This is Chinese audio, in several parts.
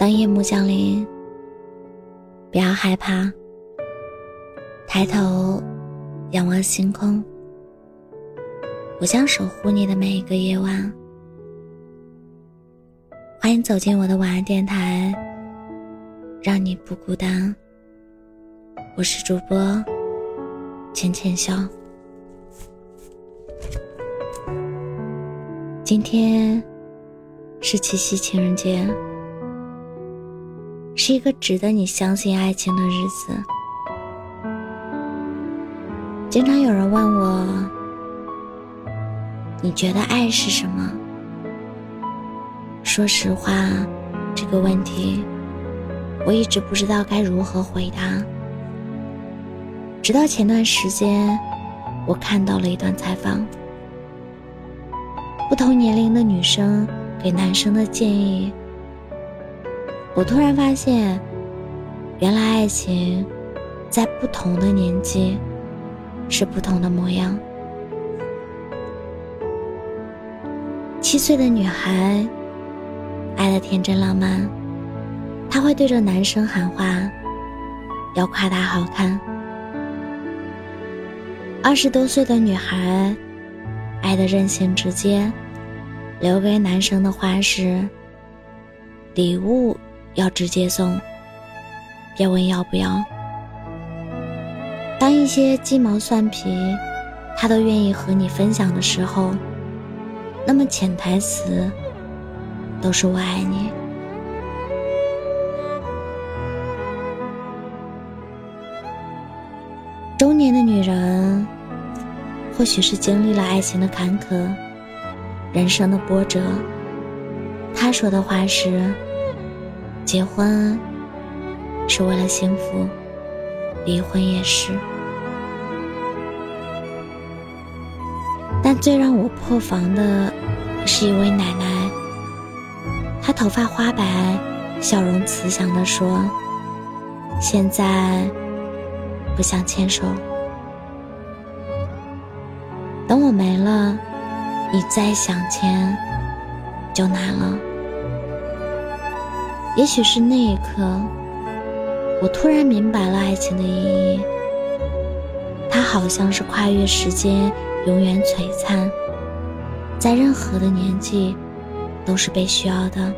当夜幕降临，不要害怕，抬头仰望星空，我将守护你的每一个夜晚。欢迎走进我的晚安电台，让你不孤单。我是主播浅浅笑。今天是七夕情人节。是一个值得你相信爱情的日子。经常有人问我：“你觉得爱是什么？”说实话，这个问题我一直不知道该如何回答。直到前段时间，我看到了一段采访，不同年龄的女生给男生的建议。我突然发现，原来爱情在不同的年纪是不同的模样。七岁的女孩爱的天真浪漫，她会对着男生喊话，要夸他好看。二十多岁的女孩爱的任性直接，留给男生的话是礼物。要直接送，别问要不要。当一些鸡毛蒜皮，他都愿意和你分享的时候，那么潜台词都是我爱你。中年的女人，或许是经历了爱情的坎坷，人生的波折。她说的话是。结婚是为了幸福，离婚也是。但最让我破防的是一位奶奶，她头发花白，笑容慈祥地说：“现在不想牵手，等我没了，你再想牵就难了。”也许是那一刻，我突然明白了爱情的意义。它好像是跨越时间，永远璀璨，在任何的年纪都是被需要的。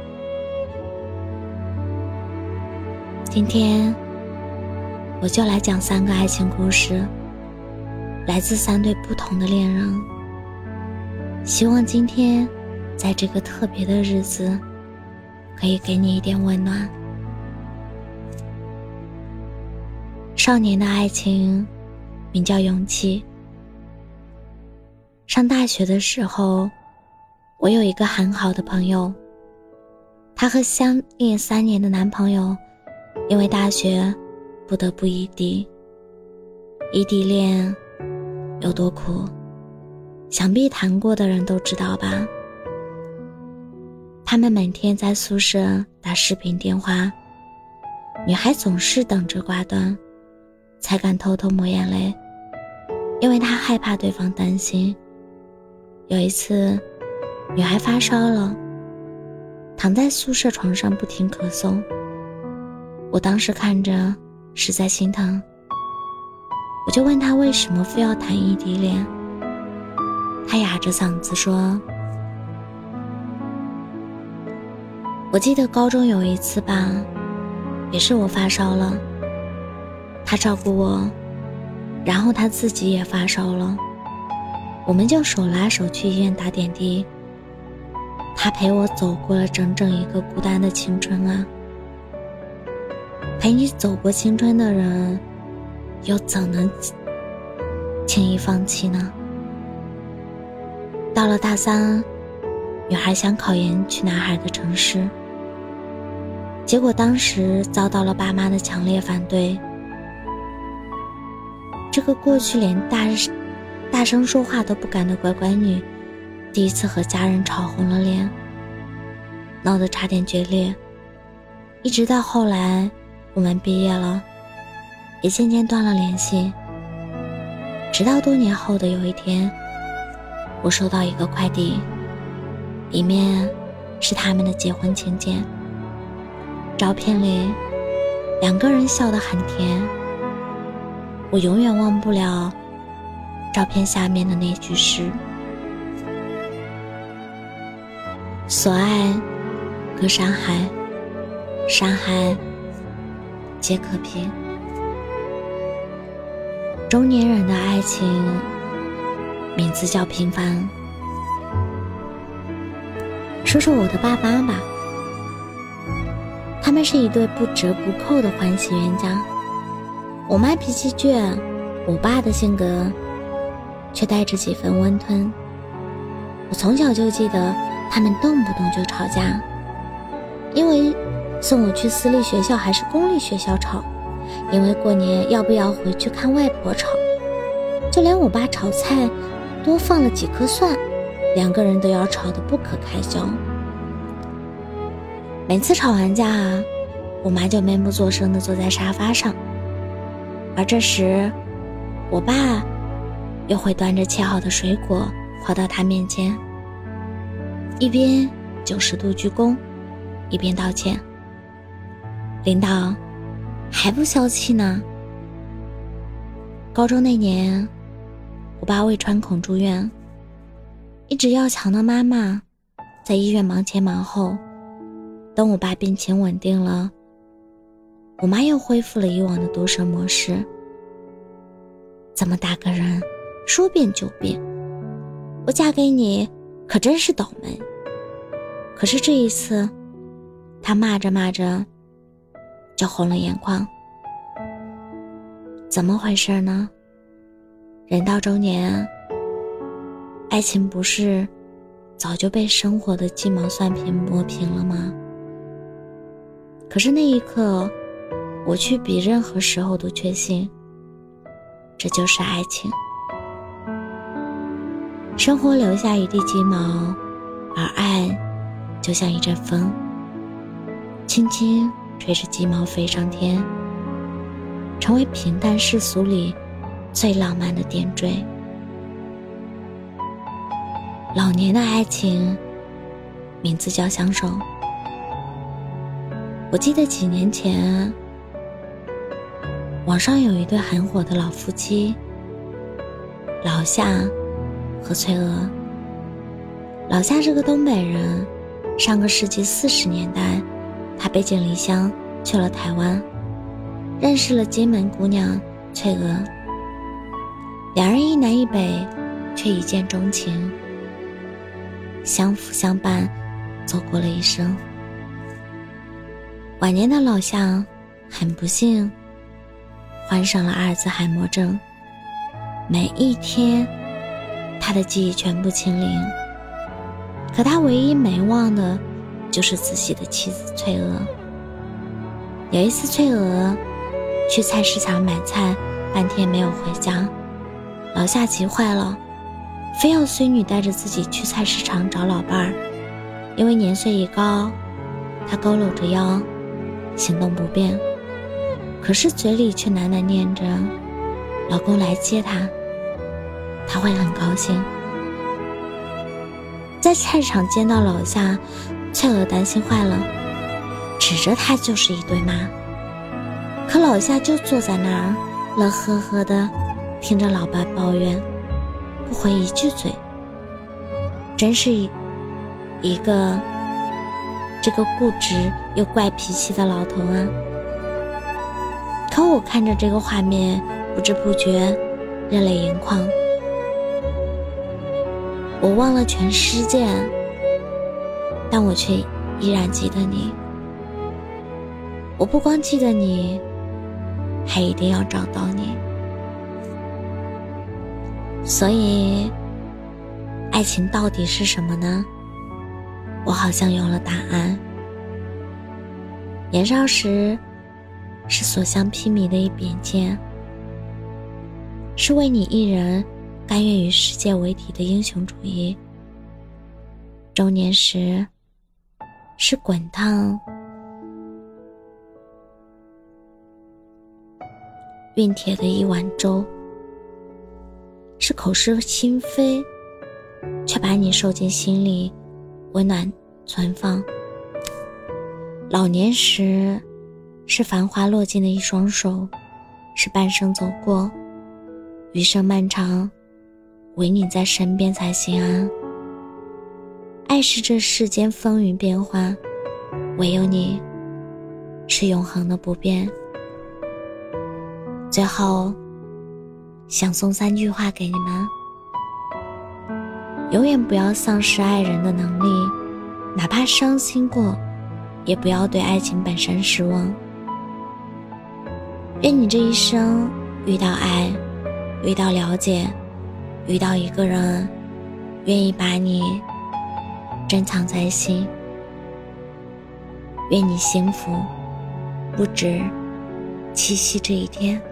今天，我就来讲三个爱情故事，来自三对不同的恋人。希望今天，在这个特别的日子。可以给你一点温暖。少年的爱情名叫勇气。上大学的时候，我有一个很好的朋友，她和相恋三年的男朋友因为大学不得不异地。异地恋有多苦，想必谈过的人都知道吧。他们每天在宿舍打视频电话，女孩总是等着挂断，才敢偷偷抹眼泪，因为她害怕对方担心。有一次，女孩发烧了，躺在宿舍床上不停咳嗽。我当时看着实在心疼，我就问她为什么非要谈异地恋。她哑着嗓子说。我记得高中有一次吧，也是我发烧了，他照顾我，然后他自己也发烧了，我们就手拉手去医院打点滴。他陪我走过了整整一个孤单的青春啊！陪你走过青春的人，又怎能轻易放弃呢？到了大三，女孩想考研去男孩的城市。结果当时遭到了爸妈的强烈反对。这个过去连大大声说话都不敢的乖乖女，第一次和家人吵红了脸，闹得差点决裂。一直到后来，我们毕业了，也渐渐断了联系。直到多年后的有一天，我收到一个快递，里面是他们的结婚请柬。照片里两个人笑得很甜。我永远忘不了照片下面的那句诗：“所爱隔山海，山海皆可平。”中年人的爱情，名字叫平凡。说说我的爸妈吧，他们是一对不折不扣的欢喜冤家。我妈脾气倔，我爸的性格却带着几分温吞。我从小就记得他们动不动就吵架，因为送我去私立学校还是公立学校吵。因为过年要不要回去看外婆吵，就连我爸炒菜多放了几颗蒜，两个人都要吵得不可开交。每次吵完架，我妈就闷不作声地坐在沙发上，而这时，我爸又会端着切好的水果跑到她面前，一边九十度鞠躬，一边道歉：“领导。”还不消气呢。高中那年，我爸胃穿孔住院，一直要强的妈妈在医院忙前忙后。等我爸病情稳定了，我妈又恢复了以往的毒舌模式。这么大个人，说变就变。我嫁给你可真是倒霉。可是这一次，她骂着骂着。就红了眼眶，怎么回事呢？人到中年，爱情不是早就被生活的鸡毛蒜皮磨平了吗？可是那一刻，我却比任何时候都确信，这就是爱情。生活留下一地鸡毛，而爱就像一阵风，轻轻。吹着鸡毛飞上天，成为平淡世俗里最浪漫的点缀。老年的爱情，名字叫相守。我记得几年前，网上有一对很火的老夫妻，老夏和翠娥。老夏是个东北人，上个世纪四十年代。他背井离乡去了台湾，认识了金门姑娘翠娥。两人一南一北，却一见钟情，相扶相伴，走过了一生。晚年的老向很不幸，患上了阿尔兹海默症。每一天，他的记忆全部清零，可他唯一没忘的。就是自己的妻子翠娥。有一次，翠娥去菜市场买菜，半天没有回家，老夏急坏了，非要孙女带着自己去菜市场找老伴儿。因为年岁已高，他佝偻着腰，行动不便，可是嘴里却喃喃念着：“老公来接她，她会很高兴。”在菜场见到老夏。翠娥担心坏了，指着他就是一顿骂。可老夏就坐在那儿，乐呵呵的听着老爸抱怨，不回一句嘴。真是一一个这个固执又怪脾气的老头啊！可我看着这个画面，不知不觉热泪盈眶。我忘了全世界。但我却依然记得你。我不光记得你，还一定要找到你。所以，爱情到底是什么呢？我好像有了答案。年少时，是所向披靡的一柄剑，是为你一人甘愿与世界为敌的英雄主义。中年时。是滚烫、熨帖的一碗粥，是口是心非，却把你收进心里，温暖存放。老年时，是繁华落尽的一双手，是半生走过，余生漫长，唯你在身边才心安。爱是这世间风云变幻，唯有你，是永恒的不变。最后，想送三句话给你们：永远不要丧失爱人的能力，哪怕伤心过。也不要对爱情本身失望。愿你这一生遇到爱，遇到了解，遇到一个人愿意把你珍藏在心。愿你幸福，不止七夕这一天。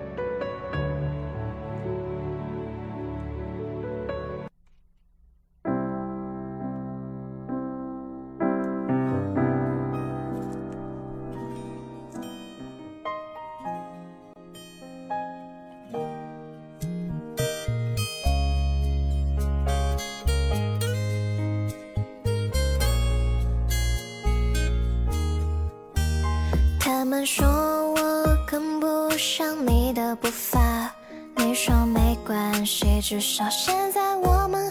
关系，至少现在我们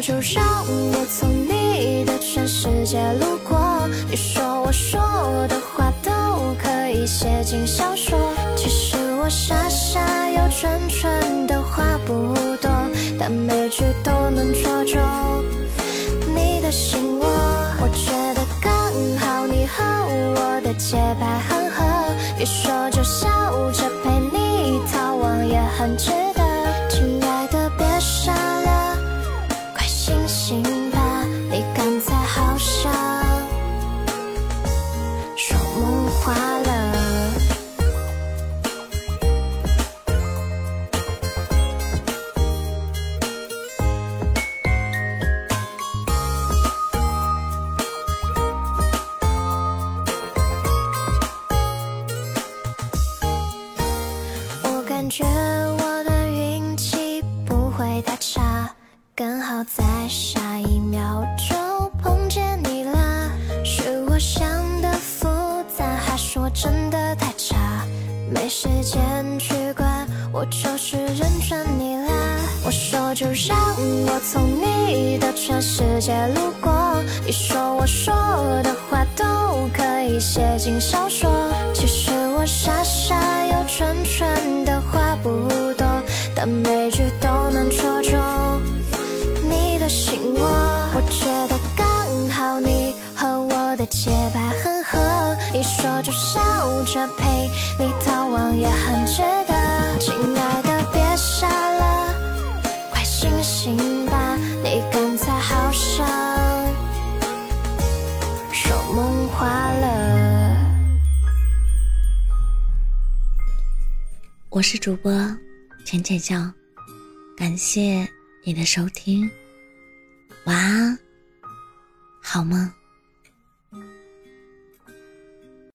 就让我从你的全世界路过，你说我说的话都可以写进小说。其实我傻傻又蠢蠢的话不多，但每句都能戳中你的心窝。我觉得刚好你和我的节拍很合。一说就笑着陪你逃亡也很值我从你的全世界路过，你说我说的话都可以写进小说。其实我傻傻又蠢蠢的话。不多，但每句都能戳中你的心窝。我觉得刚好你和我的节拍很合，一说就笑着陪你逃亡也很值得。我是主播浅浅笑，感谢你的收听，晚安，好梦。